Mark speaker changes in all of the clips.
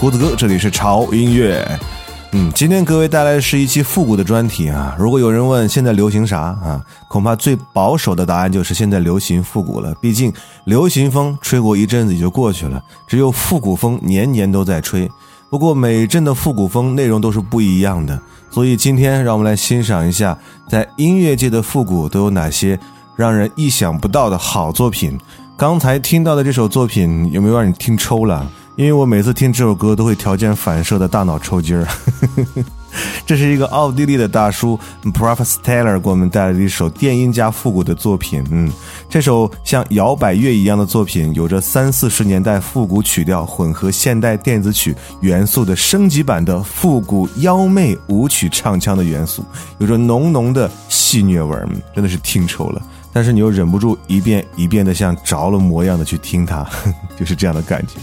Speaker 1: 胡子哥，这里是潮音乐。嗯，今天各位带来的是一期复古的专题啊。如果有人问现在流行啥啊，恐怕最保守的答案就是现在流行复古了。毕竟流行风吹过一阵子也就过去了，只有复古风年年都在吹。不过每阵的复古风内容都是不一样的，所以今天让我们来欣赏一下，在音乐界的复古都有哪些让人意想不到的好作品。刚才听到的这首作品有没有让你听抽了？因为我每次听这首歌都会条件反射的大脑抽筋儿，这是一个奥地利的大叔 p r o f e s t e l l e r 给我们带来的一首电音加复古的作品。嗯，这首像摇摆乐一样的作品，有着三四十年代复古曲调混合现代电子曲元素的升级版的复古妖媚舞曲唱腔的元素，有着浓浓的戏谑味儿，真的是听抽了。但是你又忍不住一遍一遍的像着了魔一样的去听它，就是这样的感觉。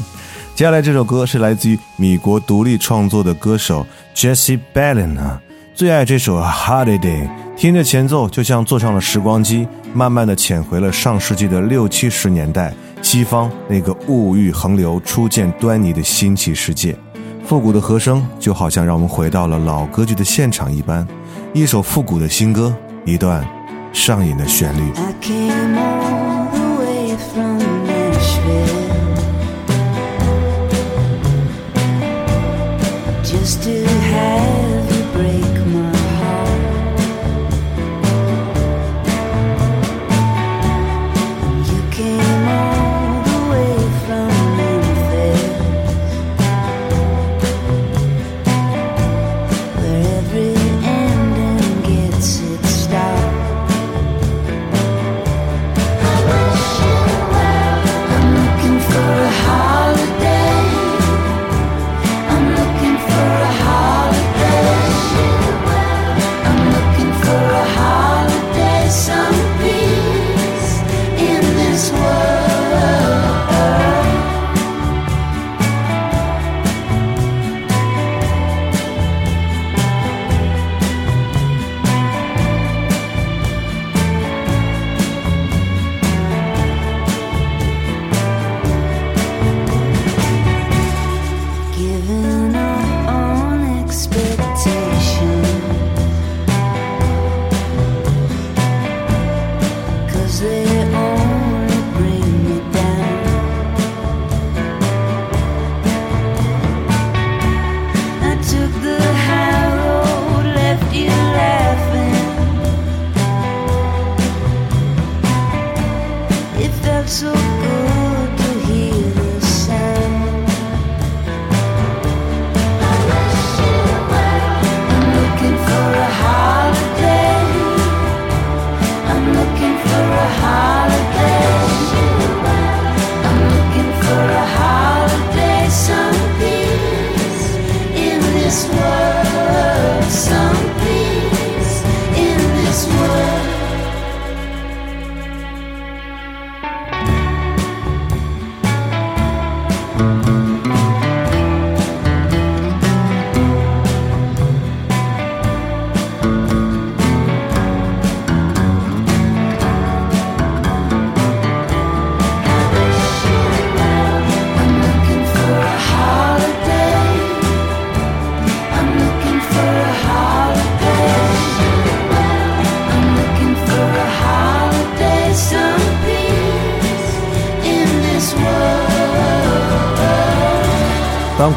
Speaker 1: 接下来这首歌是来自于米国独立创作的歌手 Jessie Bellin 啊，最爱这首 Holiday，
Speaker 2: 听着前奏，就像坐上了时光机，慢慢的潜回了上世纪的六七十年代，西方那个物欲横流、初见端倪的新奇世界。复古的和声就好像让我们回到了老歌剧的现场一般，一首复古的新歌，一段上瘾的旋律。当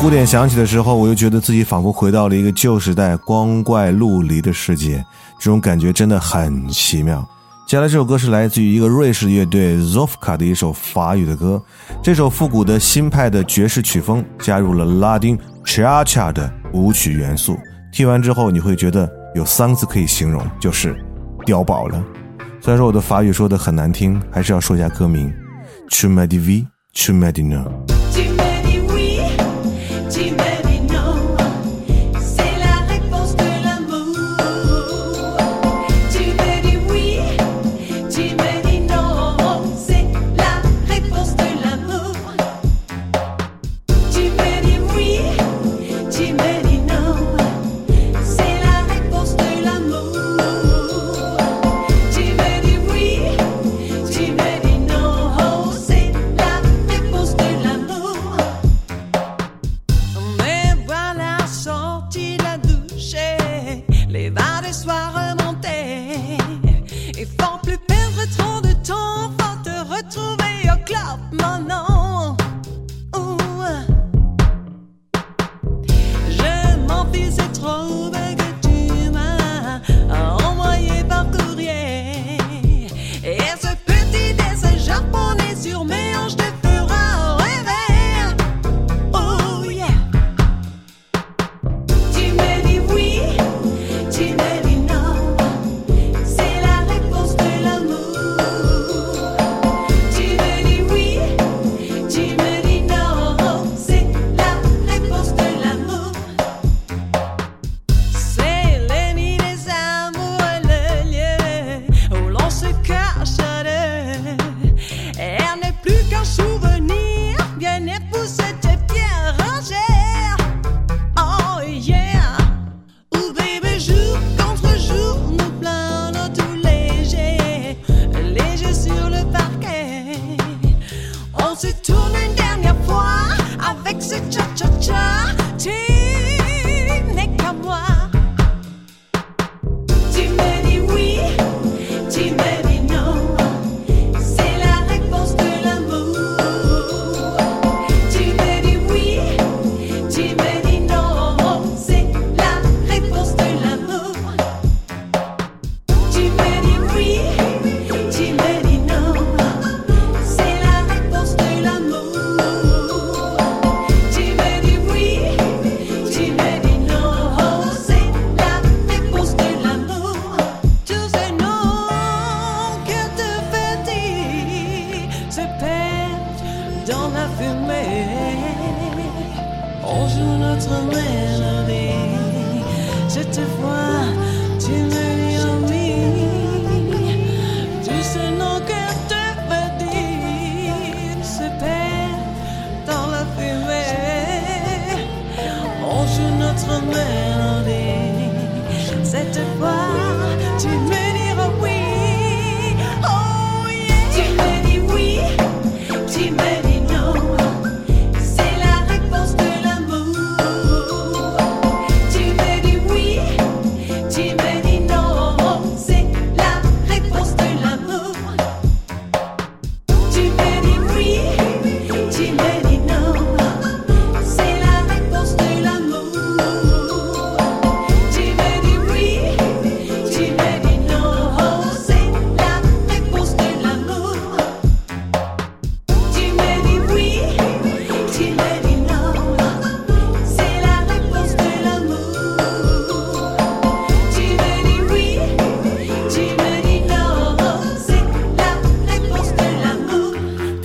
Speaker 2: 鼓点响起的时候，我又觉得自己仿佛回到了一个旧时代光怪陆离的世界，这种感觉真的很奇妙。接下来这首歌是来自于一个瑞士乐队 Zofka 的一首法语的歌，这首复古的新派的爵士曲风加入了拉丁 cha cha 的舞曲元素，听完之后你会觉得有三个字可以形容，就是碉堡了。虽然说我的法语说的很难听，还是要说一下歌名 t r u m a d i v t r u m a d i n o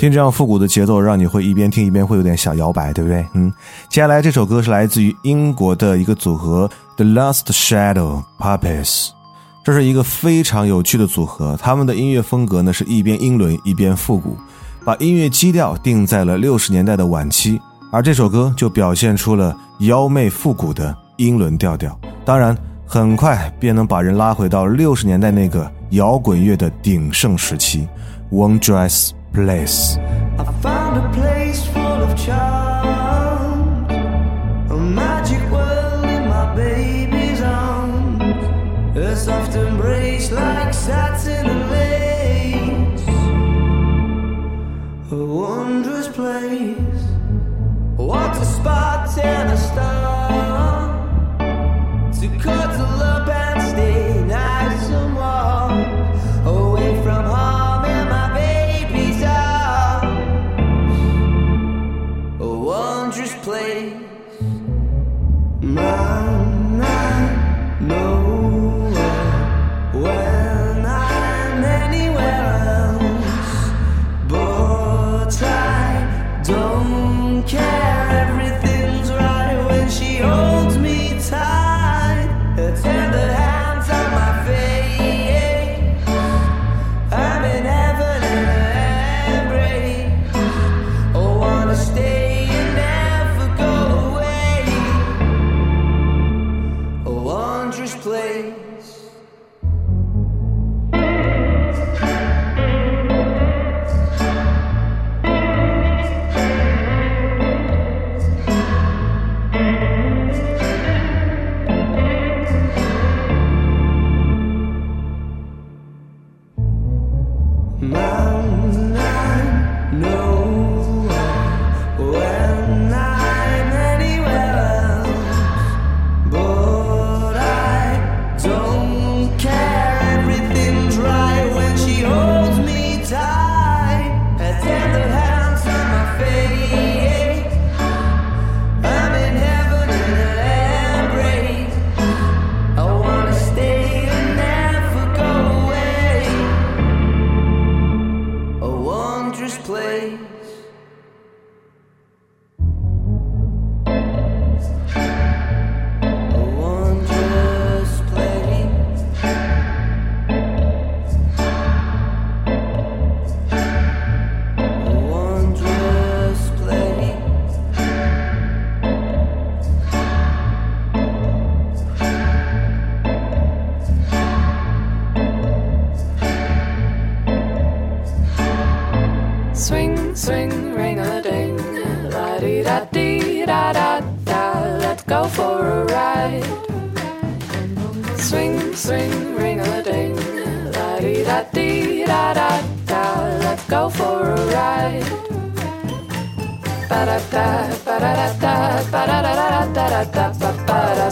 Speaker 1: 听这样复古的节奏，让你会一边听一边会有点小摇摆，对不对？嗯，接下来这首歌是来自于英国的一个组合 The Last Shadow Puppets，这是一个非常有趣的组合。他们的音乐风格呢是一边英伦一边复古，把音乐基调定在了六十年代的晚期，而这首歌就表现出了妖媚复古的英伦调调。当然，很快便能把人拉回到六十年代那个摇滚乐的鼎盛时期。One Dress。Place.
Speaker 3: I found a place full of charm, a magic world in my baby's arms, a soft embrace like satin and lace, a wondrous place. What a spot and a star to cuddle up care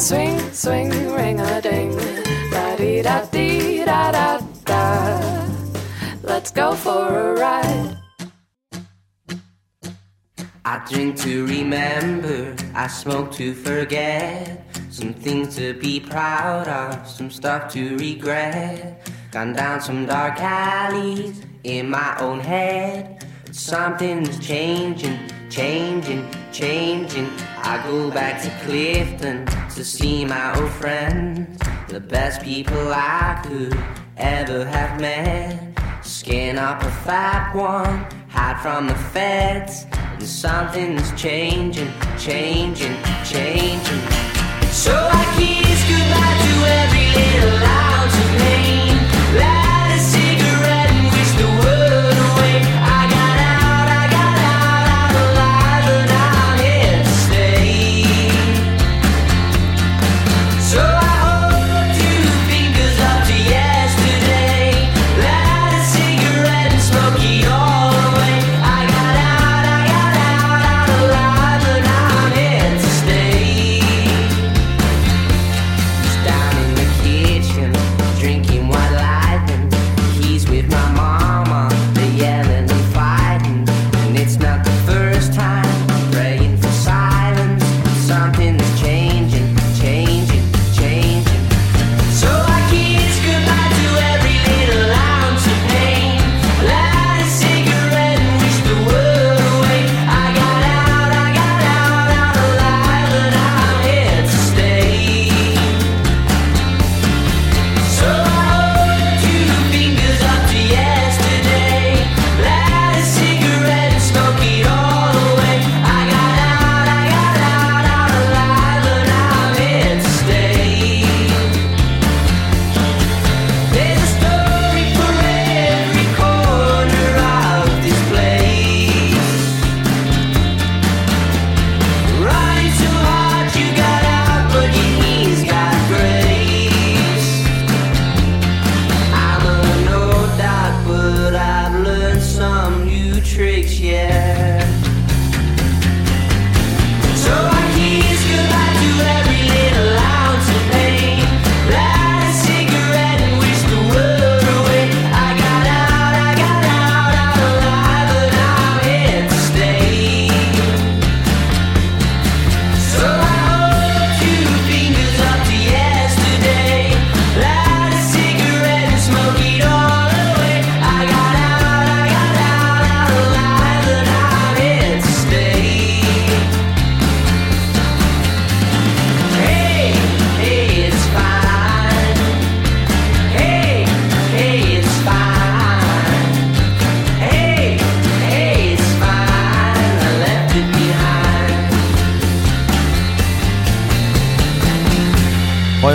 Speaker 4: Swing, swing, ring a ding. Da dee da dee da da da. Let's go for a ride.
Speaker 5: I drink to remember, I smoke to forget. Some things to be proud of, some stuff to regret. Gone down some dark alleys in my own head. Something's changing
Speaker 3: changing, changing. I go back to Clifton to see my old friends, the best people I could ever have met. Skin up a fat one, hide from the feds, and something's changing, changing, changing. So I kiss goodbye to every little ounce of pain.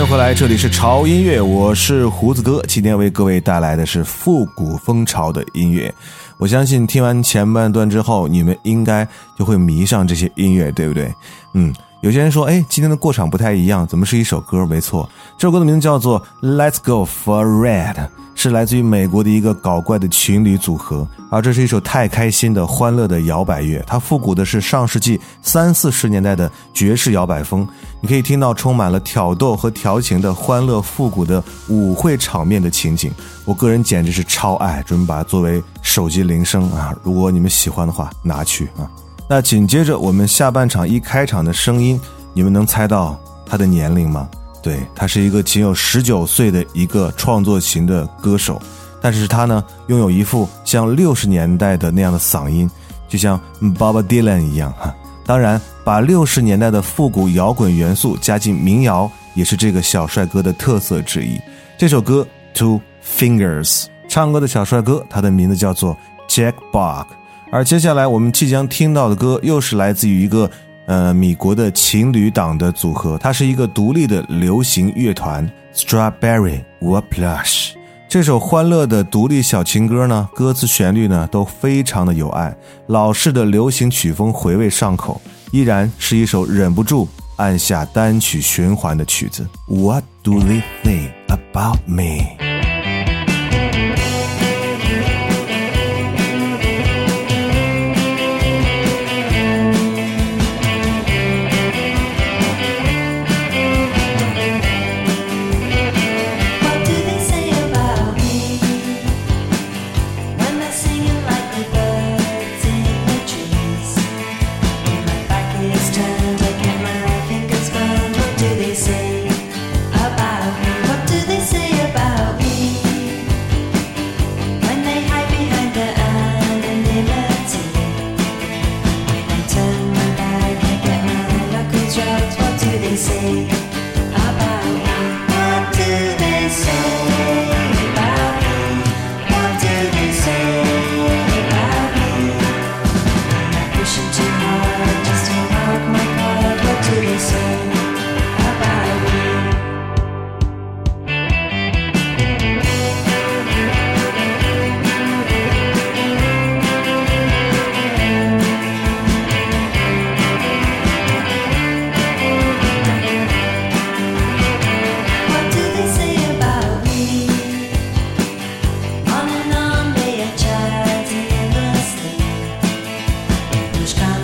Speaker 1: 回来，这里是潮音乐，我是胡子哥，今天为各位带来的是复古风潮的音乐。我相信听完前半段之后，你们应该就会迷上这些音乐，对不对？嗯，有些人说，哎，今天的过场不太一样，怎么是一首歌？没错，这首歌的名字叫做《Let's Go for Red》，是来自于美国的一个搞怪的情侣组合，而这是一首太开心的欢乐的摇摆乐，它复古的是上世纪三四十年代的爵士摇摆风，你可以听到充满了挑逗和调情的欢乐复古的舞会场面的情景，我个人简直是超爱，准备把它作为手机铃声啊！如果你们喜欢的话，拿去啊。那紧接着我们下半场一开场的声音，你们能猜到他的年龄吗？对他是一个仅有十九岁的一个创作型的歌手，但是他呢拥有一副像六十年代的那样的嗓音，就像 Bob Dylan 一样哈。当然，把六十年代的复古摇滚元素加进民谣，也是这个小帅哥的特色之一。这首歌《Two Fingers》，唱歌的小帅哥，他的名字叫做 Jack Bog。而接下来我们即将听到的歌，又是来自于一个呃米国的情侣档的组合，它是一个独立的流行乐团 Strawberry Whiplash。这首欢乐的独立小情歌呢，歌词旋律呢都非常的有爱，老式的流行曲风回味上口，依然是一首忍不住按下单曲循环的曲子。What do they think about me？
Speaker 6: tus campos.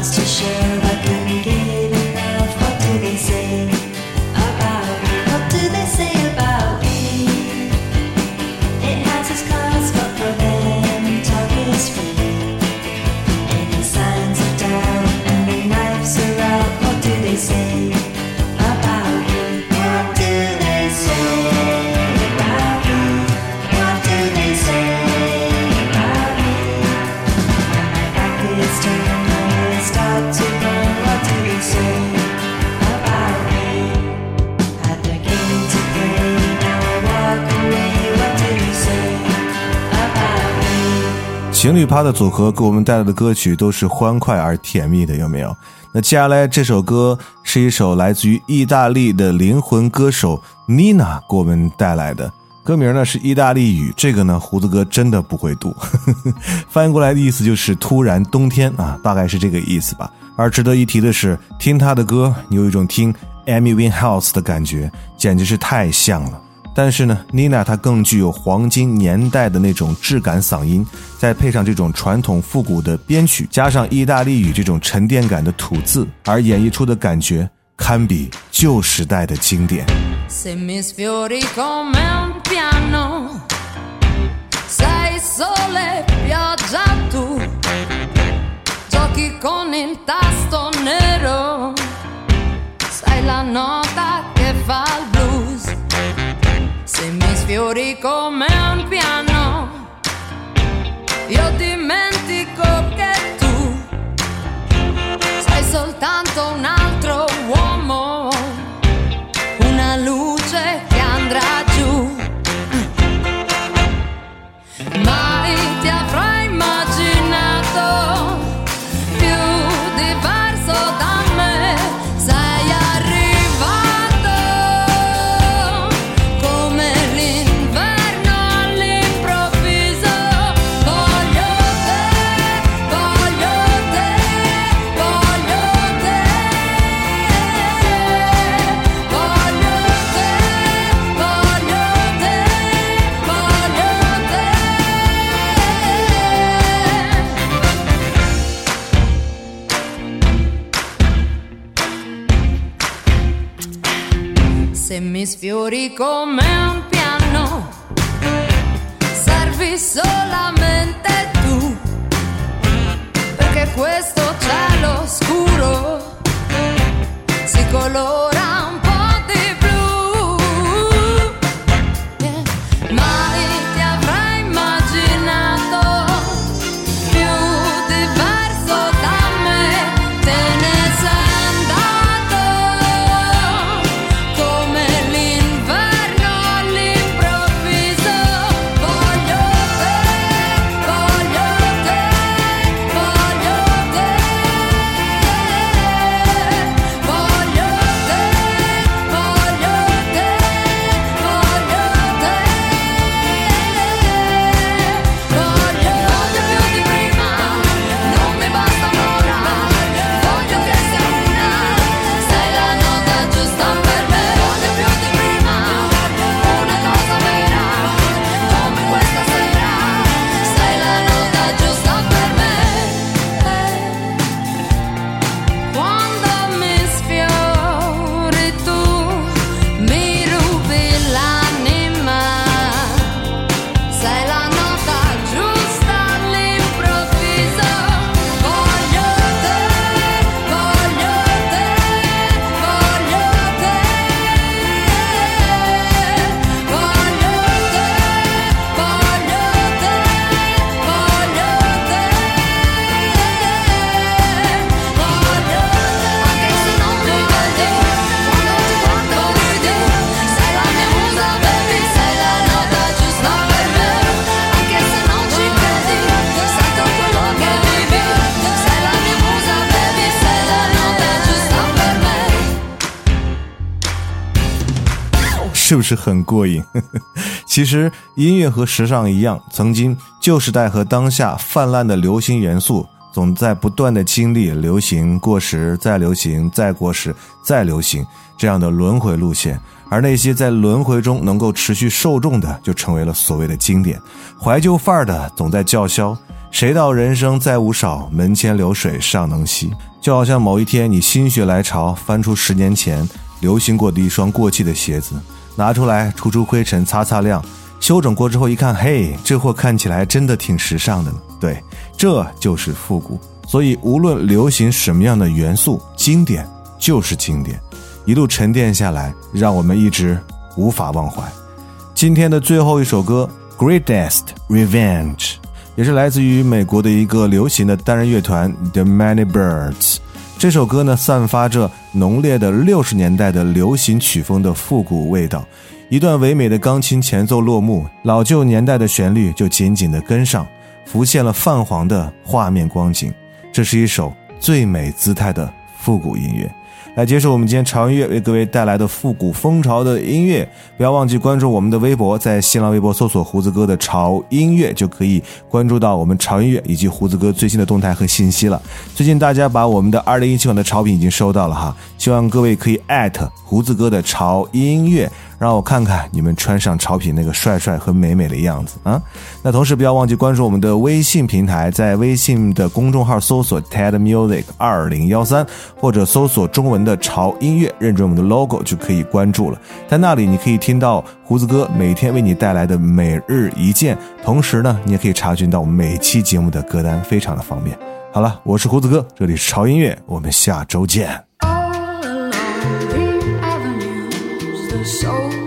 Speaker 1: 情侣趴的组合给我们带来的歌曲都是欢快而甜蜜的，有没有？那接下来这首歌是一首来自于意大利的灵魂歌手 Nina 给我们带来的，歌名呢是意大利语，这个呢胡子哥真的不会读，翻译过来的意思就是突然冬天啊，大概是这个意思吧。而值得一提的是，听他的歌，你有一种听 Amy Winehouse 的感觉，简直是太像了。但是呢，Nina 她更具有黄金年代的那种质感嗓音，再配上这种传统复古的编曲，加上意大利语这种沉淀感的吐字，而演绎出的感觉堪比旧时代的经典。
Speaker 7: Sfiori come un piano, io dimentico che tu sei soltanto un con
Speaker 1: 是不是很过瘾？其实音乐和时尚一样，曾经旧时代和当下泛滥的流行元素，总在不断的经历流行、过时、再流行、再过时、再流行这样的轮回路线。而那些在轮回中能够持续受众的，就成为了所谓的经典。怀旧范儿的总在叫嚣：“谁道人生再无少，门前流水尚能西。”就好像某一天你心血来潮，翻出十年前流行过的一双过气的鞋子，拿出来除除灰尘、擦擦亮，修整过之后一看，嘿，这货看起来真的挺时尚的呢。对，这就是复古。所以无论流行什么样的元素，经典就是经典，一路沉淀下来，让我们一直无法忘怀。今天的最后一首歌《Greatest Revenge》，也是来自于美国的一个流行的单人乐团 The Many Birds。这首歌呢，散发着浓烈的六十年代的流行曲风的复古味道。一段唯美的钢琴前奏落幕，老旧年代的旋律就紧紧的跟上，浮现了泛黄的画面光景。这是一首最美姿态的复古音乐。来接受我们今天潮音乐为各位带来的复古风潮的音乐，不要忘记关注我们的微博，在新浪微博搜索“胡子哥的潮音乐”就可以关注到我们潮音乐以及胡子哥最新的动态和信息了。最近大家把我们的二零一七款的潮品已经收到了哈，希望各位可以艾特胡子哥的潮音乐，让我看看你们穿上潮品那个帅帅和美美的样子啊！那同时不要忘记关注我们的微信平台，在微信的公众号搜索 TED Music 二零幺三，或者搜索中文的潮音乐，认准我们的 logo 就可以关注了。在那里你可以听到胡子哥每天为你带来的每日一见，同时呢，你也可以查询到每期节目的歌单，非常的方便。好了，我是胡子哥，这里是潮音乐，我们下周见。
Speaker 2: so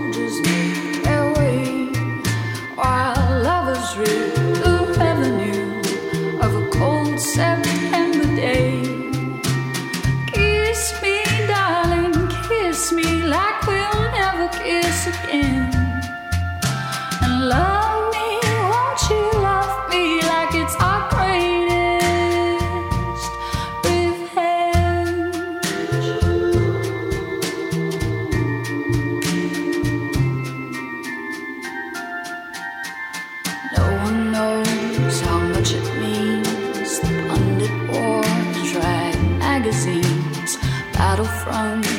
Speaker 8: from